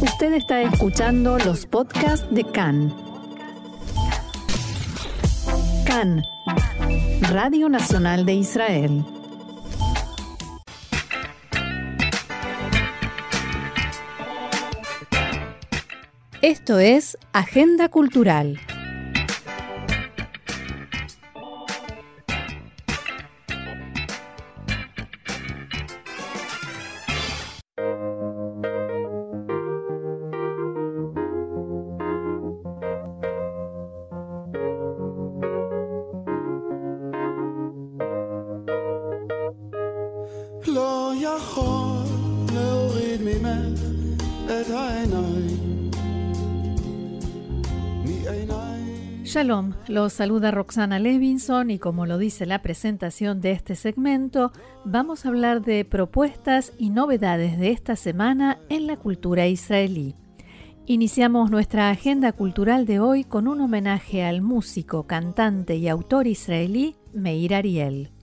Usted está escuchando los podcasts de CAN. CAN, Radio Nacional de Israel. Esto es Agenda Cultural. Shalom, los saluda Roxana Levinson y como lo dice la presentación de este segmento, vamos a hablar de propuestas y novedades de esta semana en la cultura israelí. Iniciamos nuestra agenda cultural de hoy con un homenaje al músico, cantante y autor israelí Meir Ariel.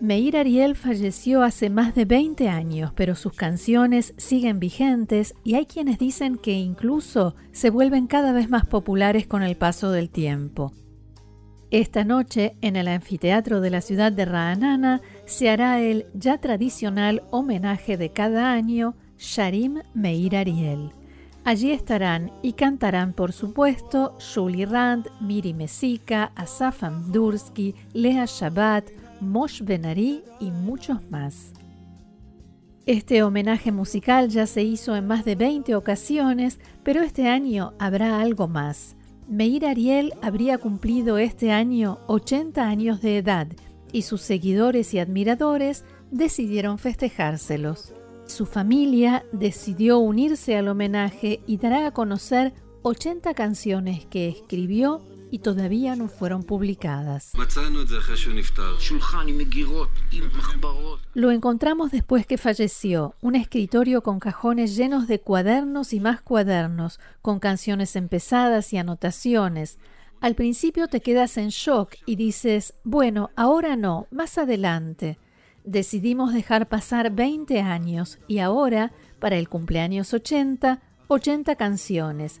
Meir Ariel falleció hace más de 20 años, pero sus canciones siguen vigentes y hay quienes dicen que incluso se vuelven cada vez más populares con el paso del tiempo. Esta noche, en el anfiteatro de la ciudad de Ra'anana, se hará el ya tradicional homenaje de cada año, Sharim Meir Ariel. Allí estarán y cantarán, por supuesto, Shuli Rand, Miri Mesika, Asaf Amdursky, Lea Shabbat, Mosh Benari y muchos más. Este homenaje musical ya se hizo en más de 20 ocasiones, pero este año habrá algo más. Meir Ariel habría cumplido este año 80 años de edad y sus seguidores y admiradores decidieron festejárselos. Su familia decidió unirse al homenaje y dará a conocer 80 canciones que escribió y todavía no fueron publicadas. Lo encontramos después que falleció, un escritorio con cajones llenos de cuadernos y más cuadernos, con canciones empezadas y anotaciones. Al principio te quedas en shock y dices, bueno, ahora no, más adelante. Decidimos dejar pasar 20 años y ahora, para el cumpleaños 80, 80 canciones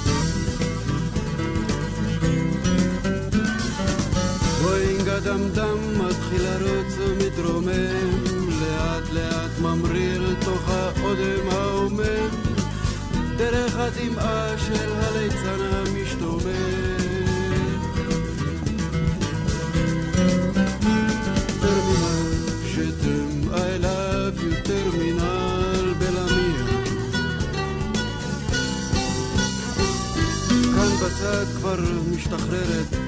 הדמדם מתחיל לרוץ ומתרומם, לאט לאט ממריא אל תוך האודם ההומם, דרך הדמעה של הליצן המשתומם. טרמינל בלמיה. כאן בצד כבר משתחררת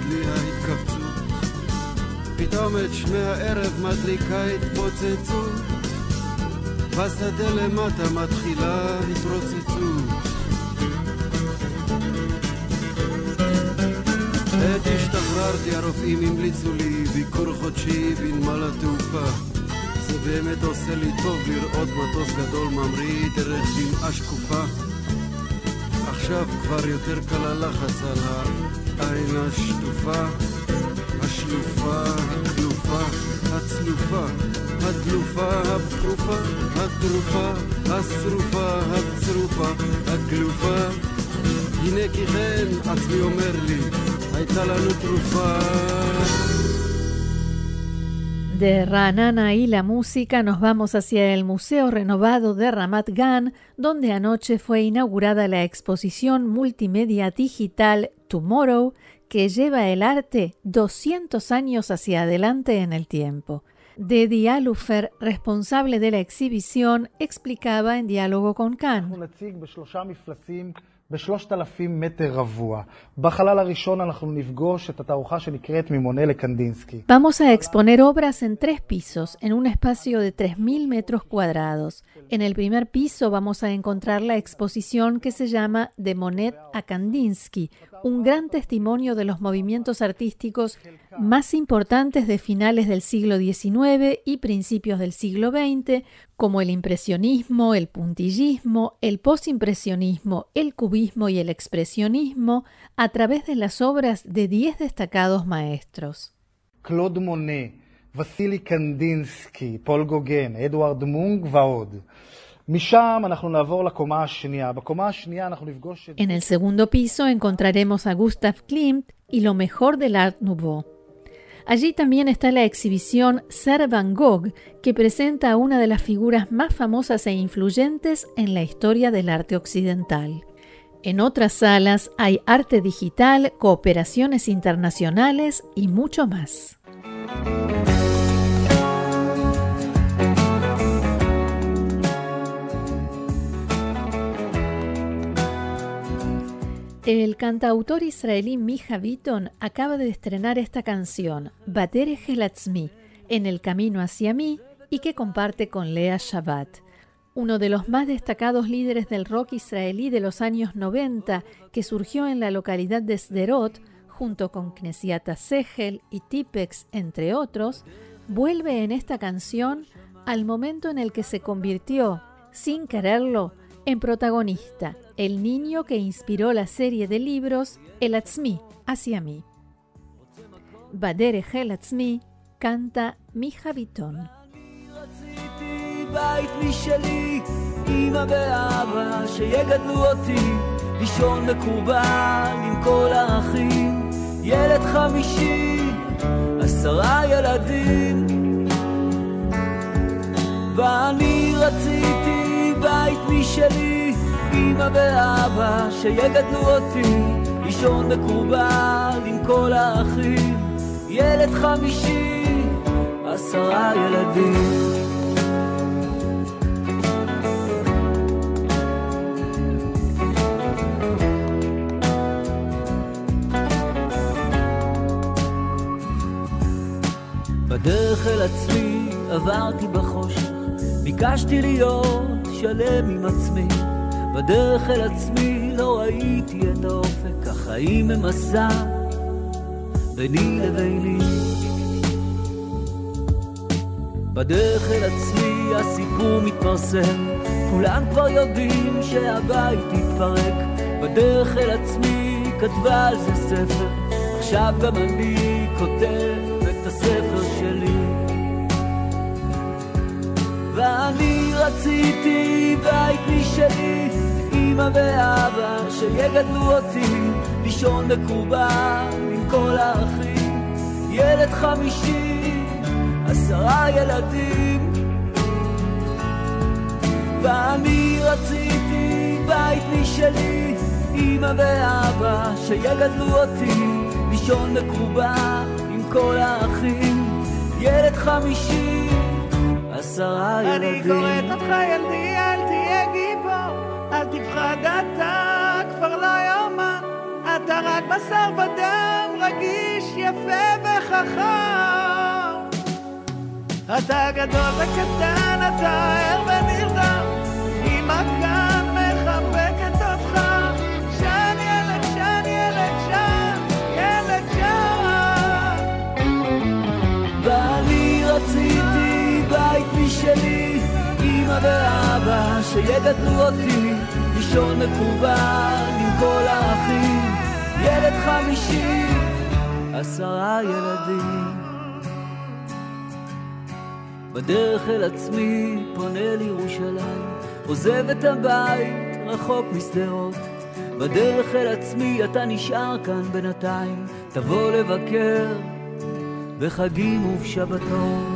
פתאום את שמי הערב מדליקה התפוצצות בשדה למטה מתחילה התרוצצות עת השתחררתי הרופאים המליצו לי ביקור חודשי בנמל התעופה. זה באמת עושה לי טוב לראות מטוס גדול ממריא דרך דמעה שקופה. עכשיו כבר יותר קל הלחץ על העין השטופה השלופה, הכלופה, הצלופה, הדלופה, הפרופה, הטרופה, השרופה, הצרופה, הגלופה. הנה כי כן, עצמי אומר לי, הייתה לנו תרופה. De Ranana y la música nos vamos hacia el Museo Renovado de Ramat Gan, donde anoche fue inaugurada la exposición multimedia digital Tomorrow, que lleva el arte 200 años hacia adelante en el tiempo. Dedi Alufer, responsable de la exhibición, explicaba en diálogo con Khan. ב-3,000 מטר רבוע. בחלל הראשון אנחנו נפגוש את התערוכה שנקראת ממונה לקנדינסקי. Vamos a exponer obras en tres pisos, en un espacio de 3.000 metros cuadrados. En el primer piso vamos a encontrar la exposición que se llama De Monet a Kandinsky, un gran testimonio de los movimientos artísticos más importantes de finales del siglo XIX y principios del siglo XX, como el impresionismo, el puntillismo, el posimpresionismo, el cubismo y el expresionismo, a través de las obras de diez destacados maestros. Claude Monet, Vasily Kandinsky, Paul Gauguin, Edward Munch, Vaud. En el segundo piso encontraremos a Gustav Klimt y lo mejor del Art Nouveau. Allí también está la exhibición Ser Van Gogh, que presenta a una de las figuras más famosas e influyentes en la historia del arte occidental. En otras salas hay arte digital, cooperaciones internacionales y mucho más. El cantautor israelí Mija Bitton acaba de estrenar esta canción, Batere Gelatzmi, En el camino hacia mí, y que comparte con Lea Shabbat. Uno de los más destacados líderes del rock israelí de los años 90, que surgió en la localidad de Sderot, junto con Knesiata Segel y Tipex, entre otros, vuelve en esta canción al momento en el que se convirtió, sin quererlo, en protagonista, el niño que inspiró la serie de libros El Atzmi, hacia mí. Badere El Atzmi canta Mija Bitón. בית משלי, אמא ואבא שיגדלו אותי, לישון מקובל עם כל האחים, ילד חמישי, עשרה ילדים. ואני רציתי בית משלי, אמא ואבא שיגדלו אותי, לישון מקובל עם כל האחים, ילד חמישי, עשרה ילדים. בדרך אל עצמי עברתי בחושך, ביקשתי להיות שלם עם עצמי. בדרך אל עצמי לא ראיתי את האופק, החיים הם מסע ביני לביני. בדרך אל עצמי הסיפור מתפרסם, כולם כבר יודעים שהבית התפרק. בדרך אל עצמי כתבה על זה ספר, עכשיו גם אני כותב את הספר שלי. ואני רציתי בית משלי, אמא ואבא שיגדלו אותי, לישון מקובל עם כל האחים, ילד חמישי, עשרה ילדים. ואני רציתי בית משלי, אמא ואבא שיגדלו אותי, לישון מקובל עם כל האחים, ילד חמישי, עשרה ילדים. אני קוראת אותך ילדי, אל תהיה גיבור, אל תפחד אתה כבר לא יאומן, אתה רק בשר ודם, רגיש, יפה וחכם. אתה גדול וקטן, אתה ער ונרדם, אמא ואבא שיגדלו אותי, לישון מקובל עם כל האחים, ילד חמישי, עשרה ילדים. בדרך אל עצמי פונה לירושלים, עוזב את הבית רחוק משדרות. בדרך אל עצמי אתה נשאר כאן בינתיים, תבוא לבקר בחגים ובשבתות.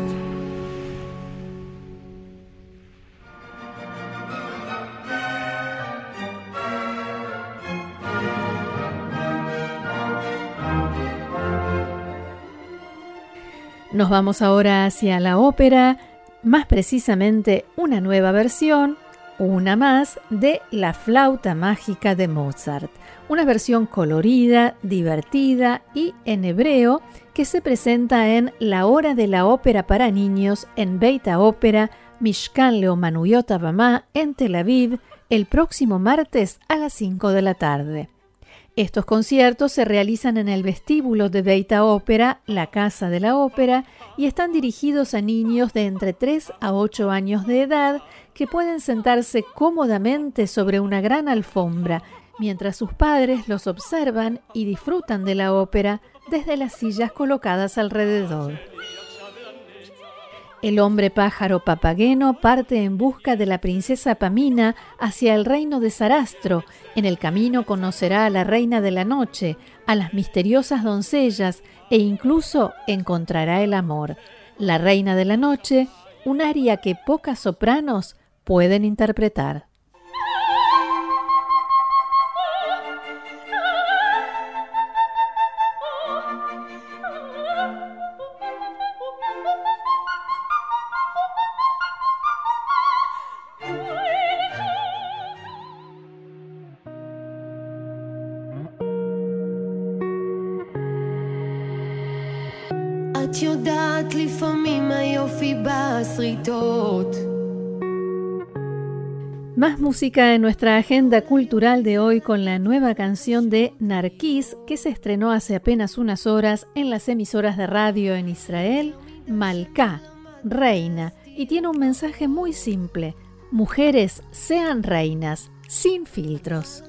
Nos vamos ahora hacia la ópera, más precisamente una nueva versión una más de La flauta mágica de Mozart, una versión colorida, divertida y en hebreo que se presenta en La Hora de la Ópera para Niños en Beita Ópera, Mishkan Leomanuyot Abamá en Tel Aviv el próximo martes a las 5 de la tarde. Estos conciertos se realizan en el vestíbulo de Beita Ópera, la Casa de la Ópera, y están dirigidos a niños de entre 3 a 8 años de edad que pueden sentarse cómodamente sobre una gran alfombra mientras sus padres los observan y disfrutan de la ópera desde las sillas colocadas alrededor. El hombre pájaro papagueno parte en busca de la princesa Pamina hacia el reino de Sarastro. En el camino conocerá a la reina de la noche, a las misteriosas doncellas e incluso encontrará el amor. La reina de la noche, un aria que pocas sopranos pueden interpretar. Más música en nuestra agenda cultural de hoy con la nueva canción de Narquís que se estrenó hace apenas unas horas en las emisoras de radio en Israel, Malká, Reina, y tiene un mensaje muy simple. Mujeres sean reinas, sin filtros.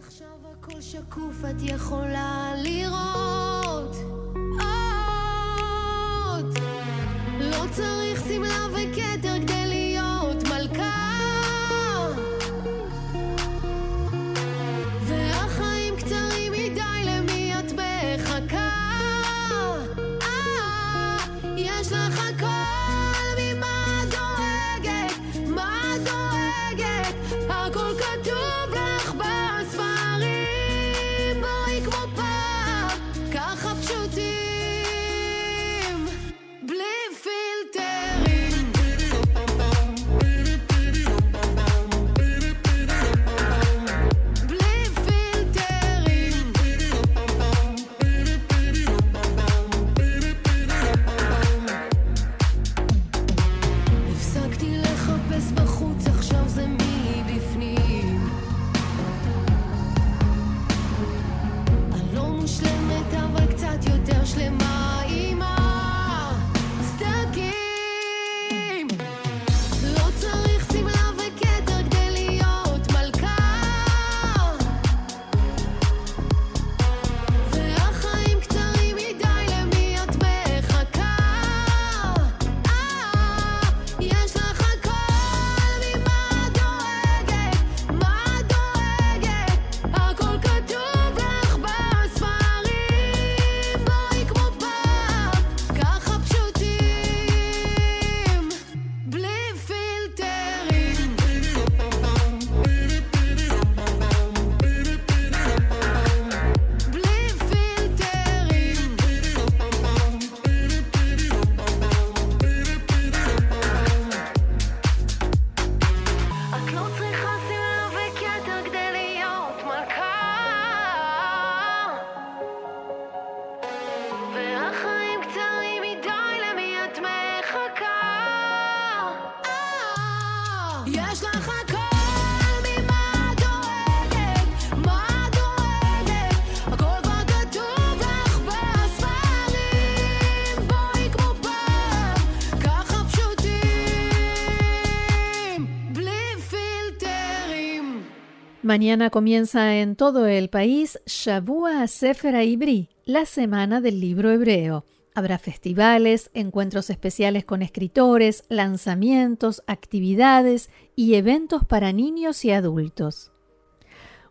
Mañana comienza en todo el país Shavua Sefer Ibri, la semana del libro hebreo. Habrá festivales, encuentros especiales con escritores, lanzamientos, actividades y eventos para niños y adultos.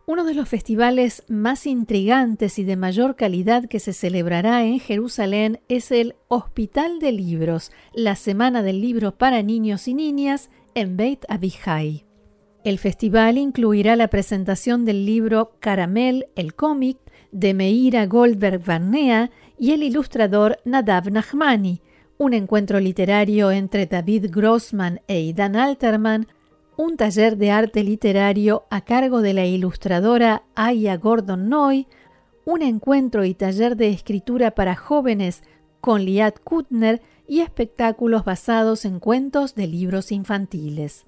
Uno de los festivales más intrigantes y de mayor calidad que se celebrará en Jerusalén es el Hospital de Libros, la Semana del Libro para Niños y Niñas en Beit Abihai. El festival incluirá la presentación del libro Caramel, el cómic, de Meira Goldberg Barnea y el ilustrador Nadav Nachmani, un encuentro literario entre David Grossman e Idan Alterman, un taller de arte literario a cargo de la ilustradora Aya Gordon Noy, un encuentro y taller de escritura para jóvenes con Liat Kutner y espectáculos basados en cuentos de libros infantiles.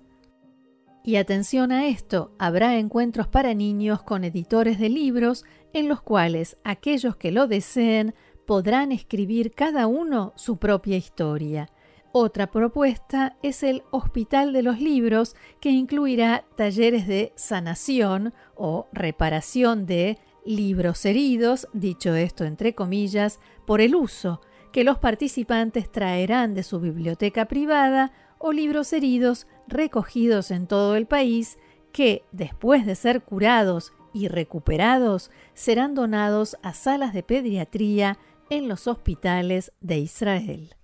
Y atención a esto, habrá encuentros para niños con editores de libros en los cuales aquellos que lo deseen podrán escribir cada uno su propia historia. Otra propuesta es el Hospital de los Libros, que incluirá talleres de sanación o reparación de libros heridos, dicho esto entre comillas, por el uso, que los participantes traerán de su biblioteca privada o libros heridos recogidos en todo el país que, después de ser curados y recuperados, serán donados a salas de pediatría en los hospitales de Israel.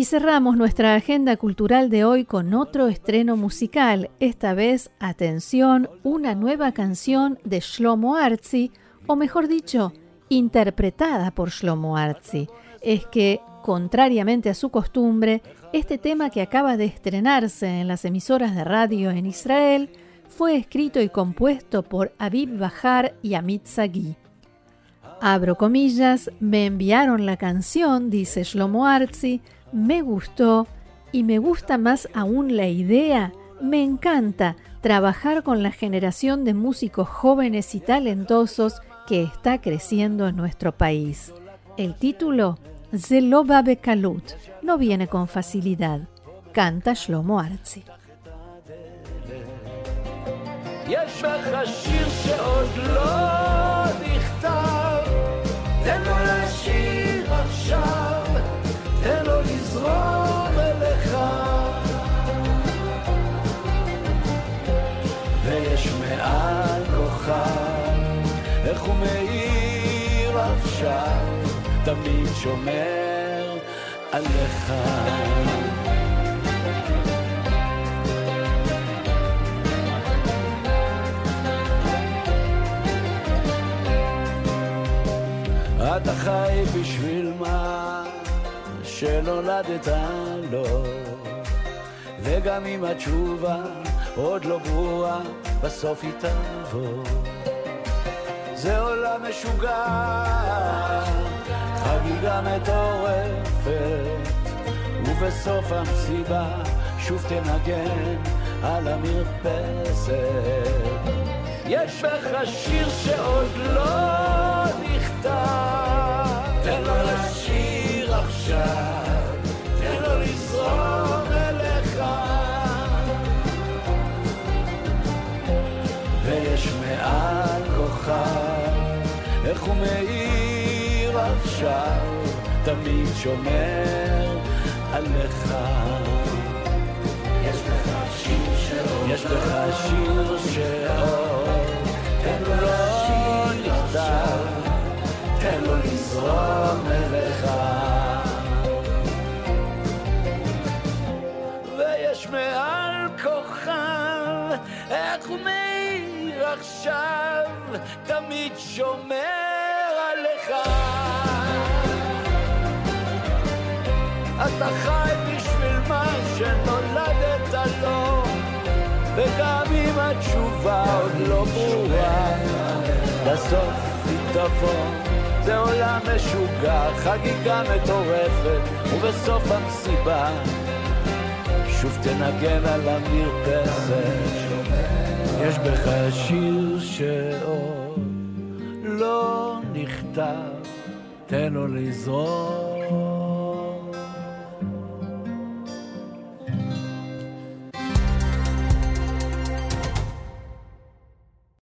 Y cerramos nuestra agenda cultural de hoy con otro estreno musical, esta vez, atención, una nueva canción de Shlomo Artzi, o mejor dicho, interpretada por Shlomo Artzi. Es que, contrariamente a su costumbre, este tema que acaba de estrenarse en las emisoras de radio en Israel fue escrito y compuesto por Aviv Bahar y Amit Sagi. Abro comillas, me enviaron la canción, dice Shlomo Artzi, me gustó y me gusta más aún la idea. Me encanta trabajar con la generación de músicos jóvenes y talentosos que está creciendo en nuestro país. El título, Zeloba Bekalut, no viene con facilidad. Canta Shlomo Arzi. לזרום איך הוא מאיר עכשיו תמיד שומר עליך אתה חי בשביל מה? שנולדת לו וגם אם התשובה עוד לא ברורה, בסוף היא תבוא. זה עולם משוגע, חגיגה מטורפת, ובסוף המסיבה שוב תנגן על המרפסת. יש בך שיר שעוד לא נכתב, תן לו לשיר עכשיו. איך הוא מאיר עכשיו, תמיד שומר עליך. יש בך שיר שאור, יש בך שיר שאור, תן לו נכתב, תן לו לזרום אליך. ויש מעל כוכב, איך הוא מאיר עכשיו, תמיד שומר. אתה חי בשביל מה שנולדת לו, וגם אם התשובה עוד לא ברורה, בסוף היא תבוא. זה עולם משוגע, חגיגה מטורפת, ובסוף המסיבה שוב תנגן על המרפסת. יש בך שיר שעוד לא נכתב, תן לו לזרום